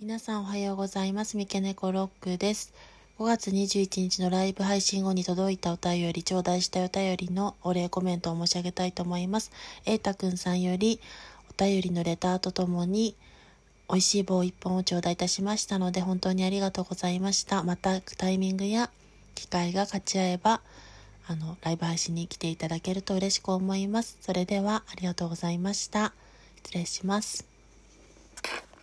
皆さんおはようございます。三毛猫ロックです。5月21日のライブ配信後に届いたお便り、頂戴したお便りのお礼コメントを申し上げたいと思います。えいたくんさんよりお便りのレターとともに美味しい棒1本を頂戴いたしましたので本当にありがとうございました。またタイミングや機会が勝ち合えばあの、ライブ配信に来ていただけると嬉しく思います。それではありがとうございました。失礼します。